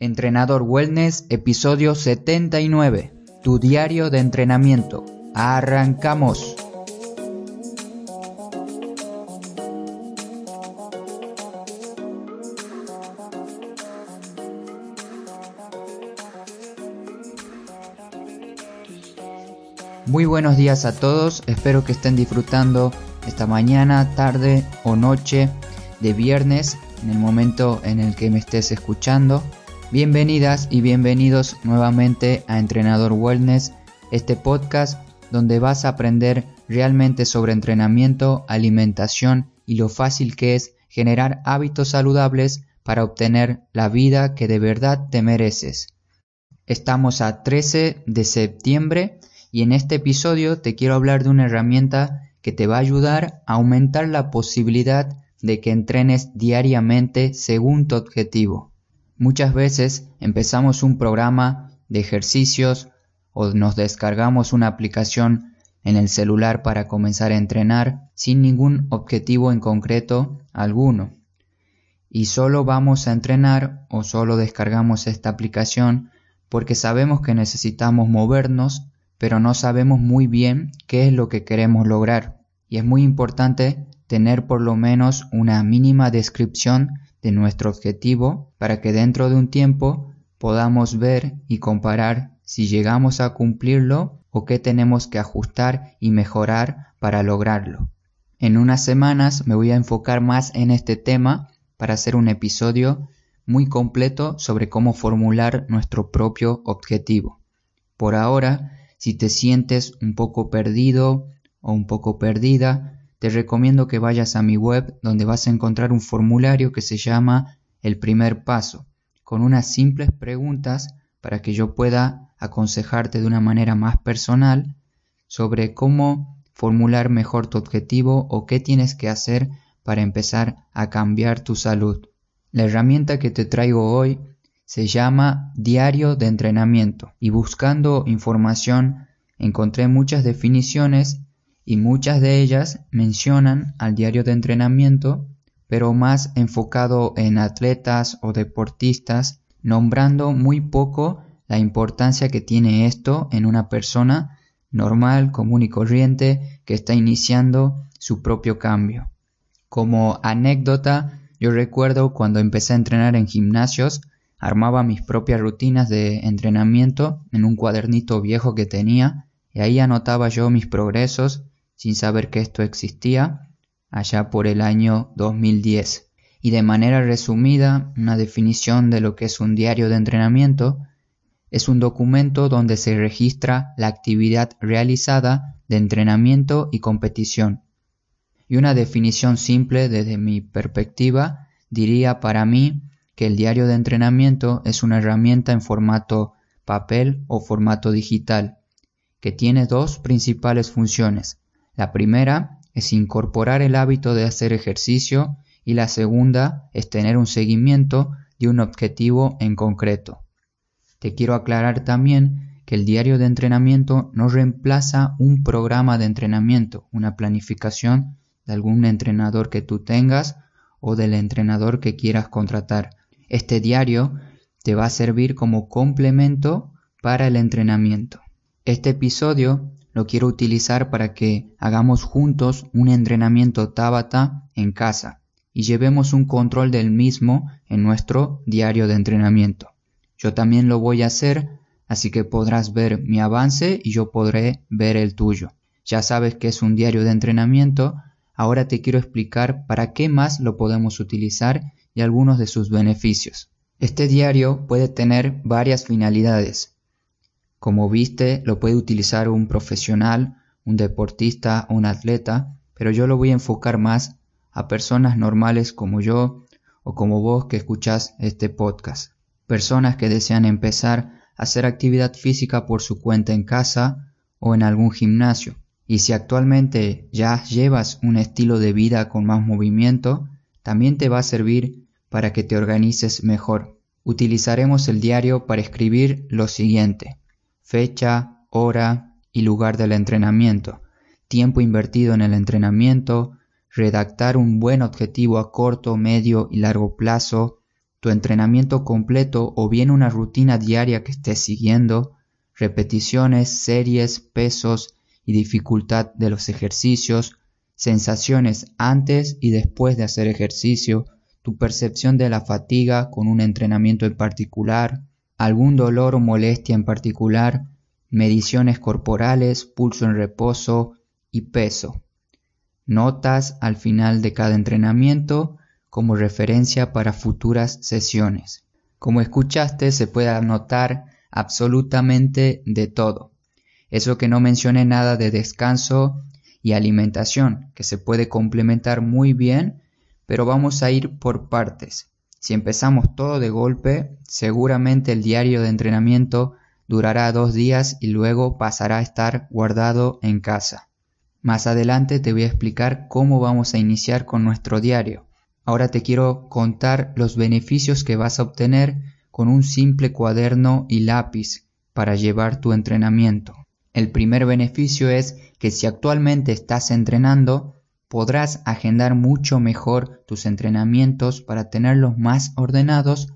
Entrenador Wellness, episodio 79. Tu diario de entrenamiento. Arrancamos. Muy buenos días a todos, espero que estén disfrutando esta mañana, tarde o noche de viernes, en el momento en el que me estés escuchando. Bienvenidas y bienvenidos nuevamente a Entrenador Wellness, este podcast donde vas a aprender realmente sobre entrenamiento, alimentación y lo fácil que es generar hábitos saludables para obtener la vida que de verdad te mereces. Estamos a 13 de septiembre y en este episodio te quiero hablar de una herramienta que te va a ayudar a aumentar la posibilidad de que entrenes diariamente según tu objetivo. Muchas veces empezamos un programa de ejercicios o nos descargamos una aplicación en el celular para comenzar a entrenar sin ningún objetivo en concreto alguno. Y solo vamos a entrenar o solo descargamos esta aplicación porque sabemos que necesitamos movernos, pero no sabemos muy bien qué es lo que queremos lograr. Y es muy importante tener por lo menos una mínima descripción de nuestro objetivo para que dentro de un tiempo podamos ver y comparar si llegamos a cumplirlo o qué tenemos que ajustar y mejorar para lograrlo. En unas semanas me voy a enfocar más en este tema para hacer un episodio muy completo sobre cómo formular nuestro propio objetivo. Por ahora, si te sientes un poco perdido o un poco perdida, te recomiendo que vayas a mi web donde vas a encontrar un formulario que se llama El primer paso, con unas simples preguntas para que yo pueda aconsejarte de una manera más personal sobre cómo formular mejor tu objetivo o qué tienes que hacer para empezar a cambiar tu salud. La herramienta que te traigo hoy se llama Diario de Entrenamiento y buscando información encontré muchas definiciones y muchas de ellas mencionan al diario de entrenamiento, pero más enfocado en atletas o deportistas, nombrando muy poco la importancia que tiene esto en una persona normal, común y corriente que está iniciando su propio cambio. Como anécdota, yo recuerdo cuando empecé a entrenar en gimnasios, armaba mis propias rutinas de entrenamiento en un cuadernito viejo que tenía y ahí anotaba yo mis progresos sin saber que esto existía allá por el año 2010. Y de manera resumida, una definición de lo que es un diario de entrenamiento es un documento donde se registra la actividad realizada de entrenamiento y competición. Y una definición simple desde mi perspectiva diría para mí que el diario de entrenamiento es una herramienta en formato papel o formato digital, que tiene dos principales funciones. La primera es incorporar el hábito de hacer ejercicio y la segunda es tener un seguimiento de un objetivo en concreto. Te quiero aclarar también que el diario de entrenamiento no reemplaza un programa de entrenamiento, una planificación de algún entrenador que tú tengas o del entrenador que quieras contratar. Este diario te va a servir como complemento para el entrenamiento. Este episodio lo quiero utilizar para que hagamos juntos un entrenamiento Tabata en casa y llevemos un control del mismo en nuestro diario de entrenamiento. Yo también lo voy a hacer, así que podrás ver mi avance y yo podré ver el tuyo. Ya sabes que es un diario de entrenamiento, ahora te quiero explicar para qué más lo podemos utilizar y algunos de sus beneficios. Este diario puede tener varias finalidades, como viste, lo puede utilizar un profesional, un deportista un atleta, pero yo lo voy a enfocar más a personas normales como yo o como vos que escuchás este podcast. Personas que desean empezar a hacer actividad física por su cuenta en casa o en algún gimnasio. Y si actualmente ya llevas un estilo de vida con más movimiento, también te va a servir para que te organices mejor. Utilizaremos el diario para escribir lo siguiente fecha, hora y lugar del entrenamiento, tiempo invertido en el entrenamiento, redactar un buen objetivo a corto, medio y largo plazo, tu entrenamiento completo o bien una rutina diaria que estés siguiendo, repeticiones, series, pesos y dificultad de los ejercicios, sensaciones antes y después de hacer ejercicio, tu percepción de la fatiga con un entrenamiento en particular, algún dolor o molestia en particular, mediciones corporales, pulso en reposo y peso. Notas al final de cada entrenamiento como referencia para futuras sesiones. Como escuchaste, se puede anotar absolutamente de todo. Eso que no mencioné nada de descanso y alimentación, que se puede complementar muy bien pero vamos a ir por partes. Si empezamos todo de golpe, seguramente el diario de entrenamiento durará dos días y luego pasará a estar guardado en casa. Más adelante te voy a explicar cómo vamos a iniciar con nuestro diario. Ahora te quiero contar los beneficios que vas a obtener con un simple cuaderno y lápiz para llevar tu entrenamiento. El primer beneficio es que si actualmente estás entrenando, podrás agendar mucho mejor tus entrenamientos para tenerlos más ordenados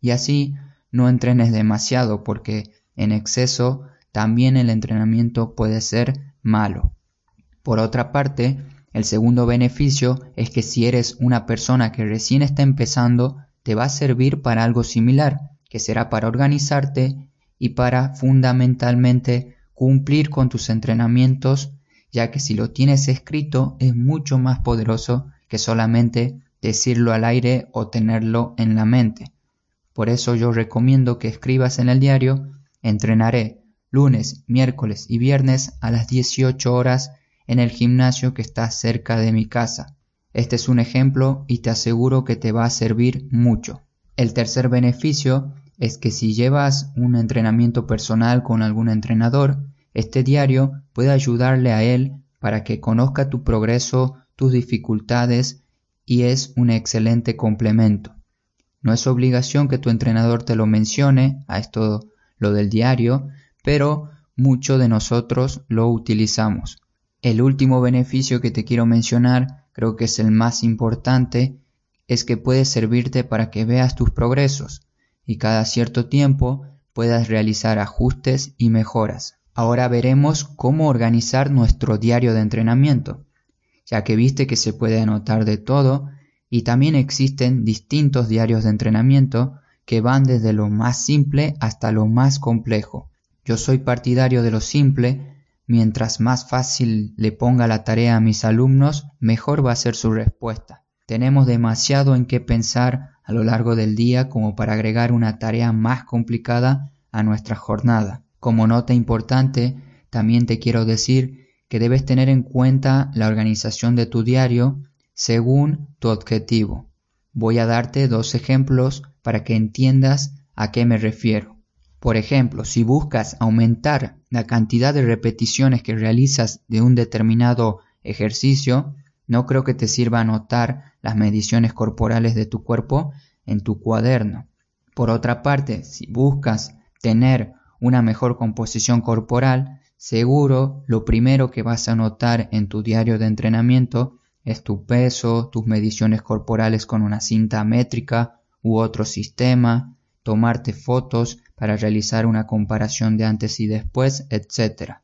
y así no entrenes demasiado porque en exceso también el entrenamiento puede ser malo. Por otra parte, el segundo beneficio es que si eres una persona que recién está empezando, te va a servir para algo similar, que será para organizarte y para fundamentalmente cumplir con tus entrenamientos ya que si lo tienes escrito es mucho más poderoso que solamente decirlo al aire o tenerlo en la mente. Por eso yo recomiendo que escribas en el diario, entrenaré lunes, miércoles y viernes a las 18 horas en el gimnasio que está cerca de mi casa. Este es un ejemplo y te aseguro que te va a servir mucho. El tercer beneficio es que si llevas un entrenamiento personal con algún entrenador, este diario puede ayudarle a él para que conozca tu progreso, tus dificultades y es un excelente complemento. No es obligación que tu entrenador te lo mencione, a esto lo del diario, pero muchos de nosotros lo utilizamos. El último beneficio que te quiero mencionar, creo que es el más importante, es que puede servirte para que veas tus progresos y cada cierto tiempo puedas realizar ajustes y mejoras. Ahora veremos cómo organizar nuestro diario de entrenamiento, ya que viste que se puede anotar de todo y también existen distintos diarios de entrenamiento que van desde lo más simple hasta lo más complejo. Yo soy partidario de lo simple, mientras más fácil le ponga la tarea a mis alumnos, mejor va a ser su respuesta. Tenemos demasiado en qué pensar a lo largo del día como para agregar una tarea más complicada a nuestra jornada. Como nota importante, también te quiero decir que debes tener en cuenta la organización de tu diario según tu objetivo. Voy a darte dos ejemplos para que entiendas a qué me refiero. Por ejemplo, si buscas aumentar la cantidad de repeticiones que realizas de un determinado ejercicio, no creo que te sirva anotar las mediciones corporales de tu cuerpo en tu cuaderno. Por otra parte, si buscas tener una mejor composición corporal, seguro lo primero que vas a notar en tu diario de entrenamiento es tu peso, tus mediciones corporales con una cinta métrica u otro sistema, tomarte fotos para realizar una comparación de antes y después, etc.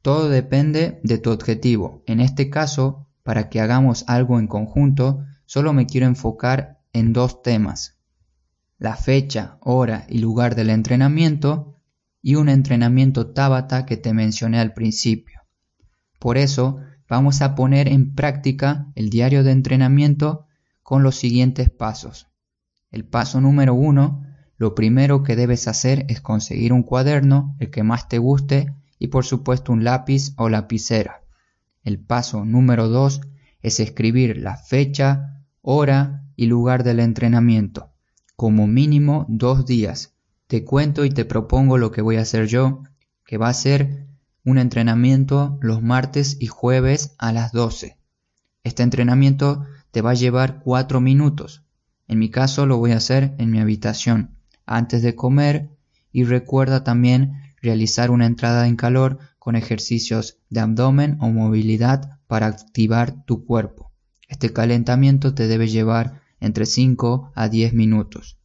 Todo depende de tu objetivo. En este caso, para que hagamos algo en conjunto, solo me quiero enfocar en dos temas. La fecha, hora y lugar del entrenamiento y un entrenamiento Tabata que te mencioné al principio. Por eso vamos a poner en práctica el diario de entrenamiento con los siguientes pasos. El paso número uno, lo primero que debes hacer es conseguir un cuaderno, el que más te guste, y por supuesto un lápiz o lapicera. El paso número dos es escribir la fecha, hora y lugar del entrenamiento, como mínimo dos días, te cuento y te propongo lo que voy a hacer yo, que va a ser un entrenamiento los martes y jueves a las 12. Este entrenamiento te va a llevar 4 minutos. En mi caso lo voy a hacer en mi habitación, antes de comer y recuerda también realizar una entrada en calor con ejercicios de abdomen o movilidad para activar tu cuerpo. Este calentamiento te debe llevar entre 5 a 10 minutos.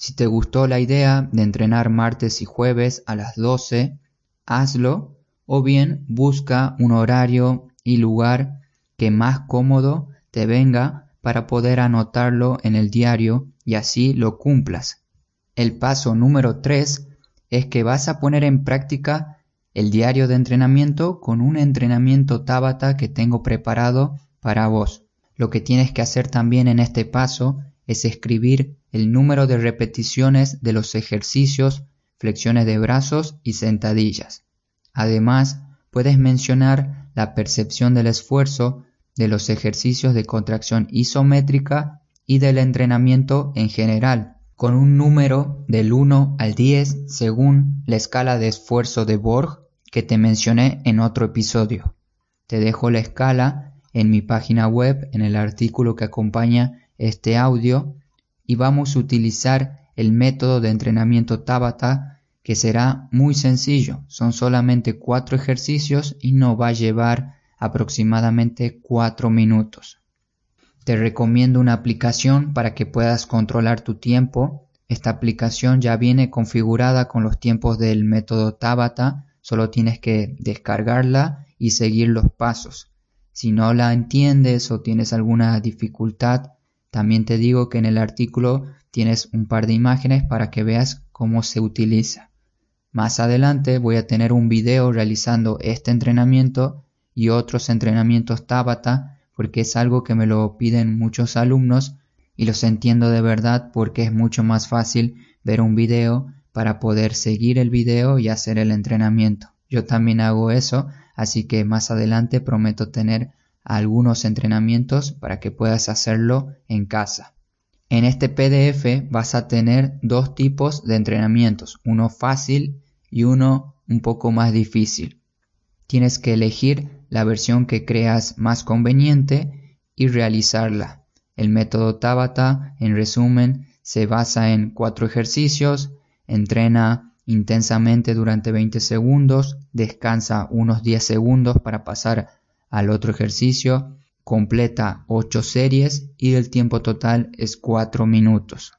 Si te gustó la idea de entrenar martes y jueves a las 12, hazlo o bien busca un horario y lugar que más cómodo te venga para poder anotarlo en el diario y así lo cumplas. El paso número 3 es que vas a poner en práctica el diario de entrenamiento con un entrenamiento Tabata que tengo preparado para vos. Lo que tienes que hacer también en este paso es escribir el número de repeticiones de los ejercicios, flexiones de brazos y sentadillas. Además, puedes mencionar la percepción del esfuerzo de los ejercicios de contracción isométrica y del entrenamiento en general, con un número del 1 al 10 según la escala de esfuerzo de Borg que te mencioné en otro episodio. Te dejo la escala en mi página web en el artículo que acompaña este audio y vamos a utilizar el método de entrenamiento Tabata que será muy sencillo. Son solamente cuatro ejercicios y no va a llevar aproximadamente cuatro minutos. Te recomiendo una aplicación para que puedas controlar tu tiempo. Esta aplicación ya viene configurada con los tiempos del método Tabata, solo tienes que descargarla y seguir los pasos. Si no la entiendes o tienes alguna dificultad, también te digo que en el artículo tienes un par de imágenes para que veas cómo se utiliza. Más adelante voy a tener un video realizando este entrenamiento y otros entrenamientos Tabata porque es algo que me lo piden muchos alumnos y los entiendo de verdad porque es mucho más fácil ver un video para poder seguir el video y hacer el entrenamiento. Yo también hago eso, así que más adelante prometo tener algunos entrenamientos para que puedas hacerlo en casa. En este PDF vas a tener dos tipos de entrenamientos, uno fácil y uno un poco más difícil. Tienes que elegir la versión que creas más conveniente y realizarla. El método Tabata, en resumen, se basa en cuatro ejercicios, entrena intensamente durante 20 segundos, descansa unos 10 segundos para pasar al otro ejercicio, completa 8 series y el tiempo total es 4 minutos.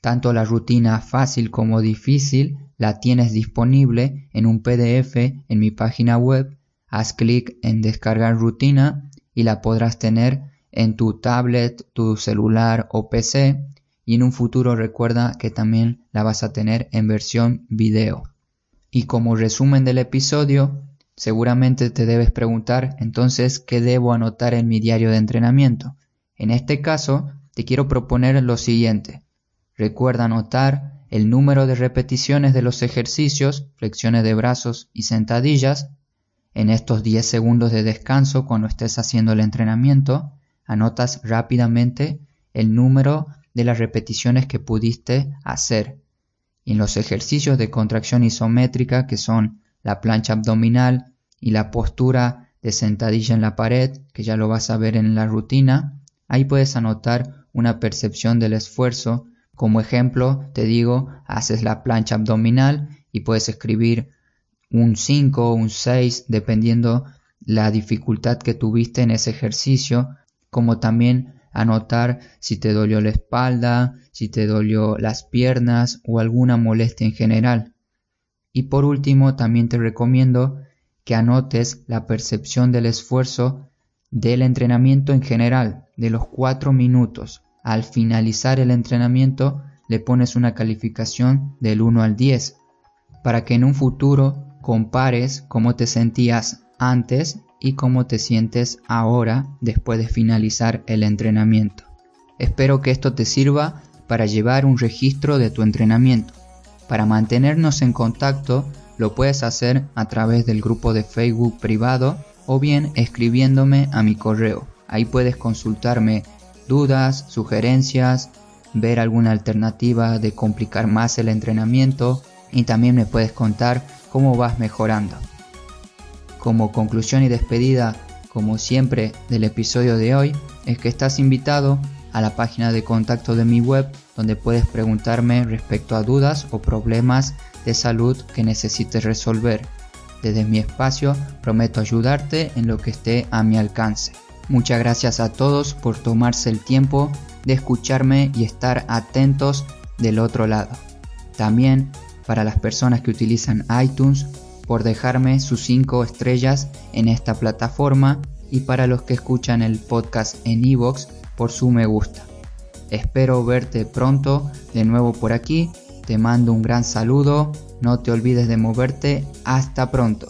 Tanto la rutina fácil como difícil la tienes disponible en un PDF en mi página web. Haz clic en descargar rutina y la podrás tener en tu tablet, tu celular o PC y en un futuro recuerda que también la vas a tener en versión video. Y como resumen del episodio, Seguramente te debes preguntar entonces qué debo anotar en mi diario de entrenamiento. En este caso, te quiero proponer lo siguiente. Recuerda anotar el número de repeticiones de los ejercicios, flexiones de brazos y sentadillas. En estos 10 segundos de descanso cuando estés haciendo el entrenamiento, anotas rápidamente el número de las repeticiones que pudiste hacer. Y en los ejercicios de contracción isométrica, que son la plancha abdominal y la postura de sentadilla en la pared, que ya lo vas a ver en la rutina, ahí puedes anotar una percepción del esfuerzo. Como ejemplo, te digo, haces la plancha abdominal y puedes escribir un 5 o un 6 dependiendo la dificultad que tuviste en ese ejercicio, como también anotar si te dolió la espalda, si te dolió las piernas o alguna molestia en general. Y por último, también te recomiendo que anotes la percepción del esfuerzo del entrenamiento en general, de los cuatro minutos. Al finalizar el entrenamiento le pones una calificación del 1 al 10, para que en un futuro compares cómo te sentías antes y cómo te sientes ahora después de finalizar el entrenamiento. Espero que esto te sirva para llevar un registro de tu entrenamiento. Para mantenernos en contacto lo puedes hacer a través del grupo de Facebook privado o bien escribiéndome a mi correo. Ahí puedes consultarme dudas, sugerencias, ver alguna alternativa de complicar más el entrenamiento y también me puedes contar cómo vas mejorando. Como conclusión y despedida, como siempre del episodio de hoy, es que estás invitado a la página de contacto de mi web donde puedes preguntarme respecto a dudas o problemas de salud que necesites resolver. Desde mi espacio prometo ayudarte en lo que esté a mi alcance. Muchas gracias a todos por tomarse el tiempo de escucharme y estar atentos del otro lado. También para las personas que utilizan iTunes por dejarme sus 5 estrellas en esta plataforma y para los que escuchan el podcast en iVoox por su me gusta. Espero verte pronto de nuevo por aquí. Te mando un gran saludo. No te olvides de moverte. Hasta pronto.